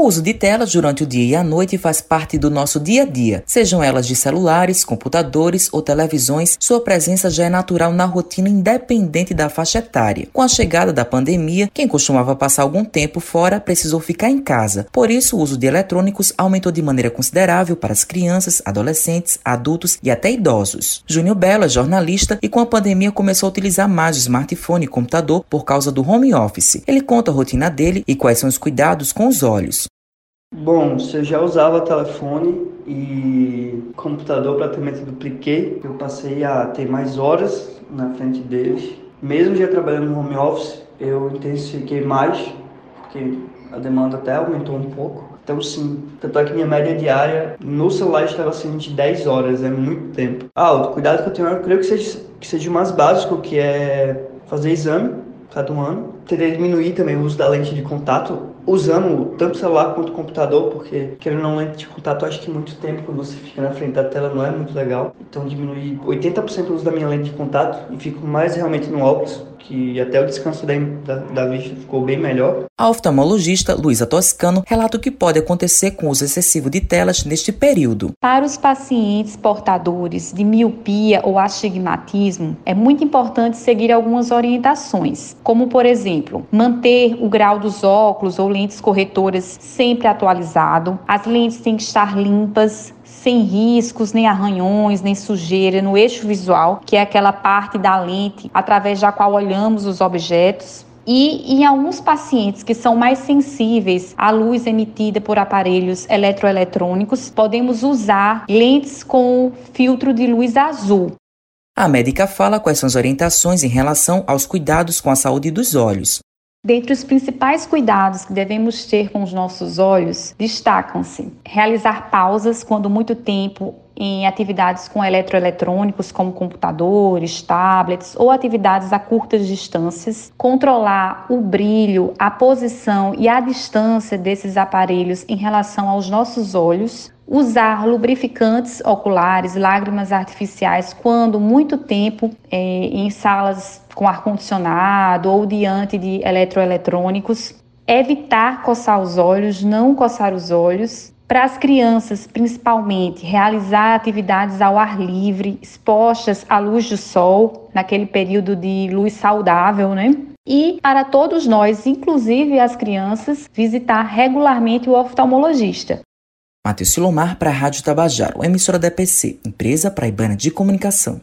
O uso de telas durante o dia e a noite faz parte do nosso dia a dia, sejam elas de celulares, computadores ou televisões, sua presença já é natural na rotina independente da faixa etária. Com a chegada da pandemia, quem costumava passar algum tempo fora precisou ficar em casa. Por isso, o uso de eletrônicos aumentou de maneira considerável para as crianças, adolescentes, adultos e até idosos. Júnior Belo é jornalista e com a pandemia começou a utilizar mais o smartphone e computador por causa do home office. Ele conta a rotina dele e quais são os cuidados com os olhos. Bom, eu já usava telefone e computador praticamente dupliquei. Eu passei a ter mais horas na frente deles. Mesmo já trabalhando no home office, eu intensifiquei mais, porque a demanda até aumentou um pouco. Então, sim, tanto é que minha média diária no celular estava sendo de 10 horas, é muito tempo. Ah, o cuidado que eu tenho, eu creio que seja, que seja o mais básico, que é fazer exame cada um ano. Teria diminuir também o uso da lente de contato usando tanto celular quanto o computador, porque querendo não lente de contato, acho que muito tempo quando você fica na frente da tela não é muito legal. Então diminui 80% o uso da minha lente de contato e fico mais realmente no óculos, que até o descanso da, da, da vista ficou bem melhor. A oftalmologista Luísa Toscano relata o que pode acontecer com o uso excessivo de telas neste período. Para os pacientes portadores de miopia ou astigmatismo, é muito importante seguir algumas orientações, como por exemplo, manter o grau dos óculos ou lentes corretoras sempre atualizado. As lentes têm que estar limpas, sem riscos, nem arranhões, nem sujeira no eixo visual, que é aquela parte da lente através da qual olhamos os objetos. E em alguns pacientes que são mais sensíveis à luz emitida por aparelhos eletroeletrônicos, podemos usar lentes com filtro de luz azul. A médica fala quais são as orientações em relação aos cuidados com a saúde dos olhos. Dentre os principais cuidados que devemos ter com os nossos olhos, destacam-se realizar pausas quando muito tempo em atividades com eletroeletrônicos, como computadores, tablets ou atividades a curtas distâncias, controlar o brilho, a posição e a distância desses aparelhos em relação aos nossos olhos, usar lubrificantes oculares, lágrimas artificiais quando muito tempo é, em salas com ar-condicionado ou diante de eletroeletrônicos, evitar coçar os olhos, não coçar os olhos. Para as crianças, principalmente, realizar atividades ao ar livre, expostas à luz do sol, naquele período de luz saudável, né? E para todos nós, inclusive as crianças, visitar regularmente o oftalmologista. Matheus Silomar para a Rádio Tabajaro, emissora da EPC, empresa praibana de comunicação.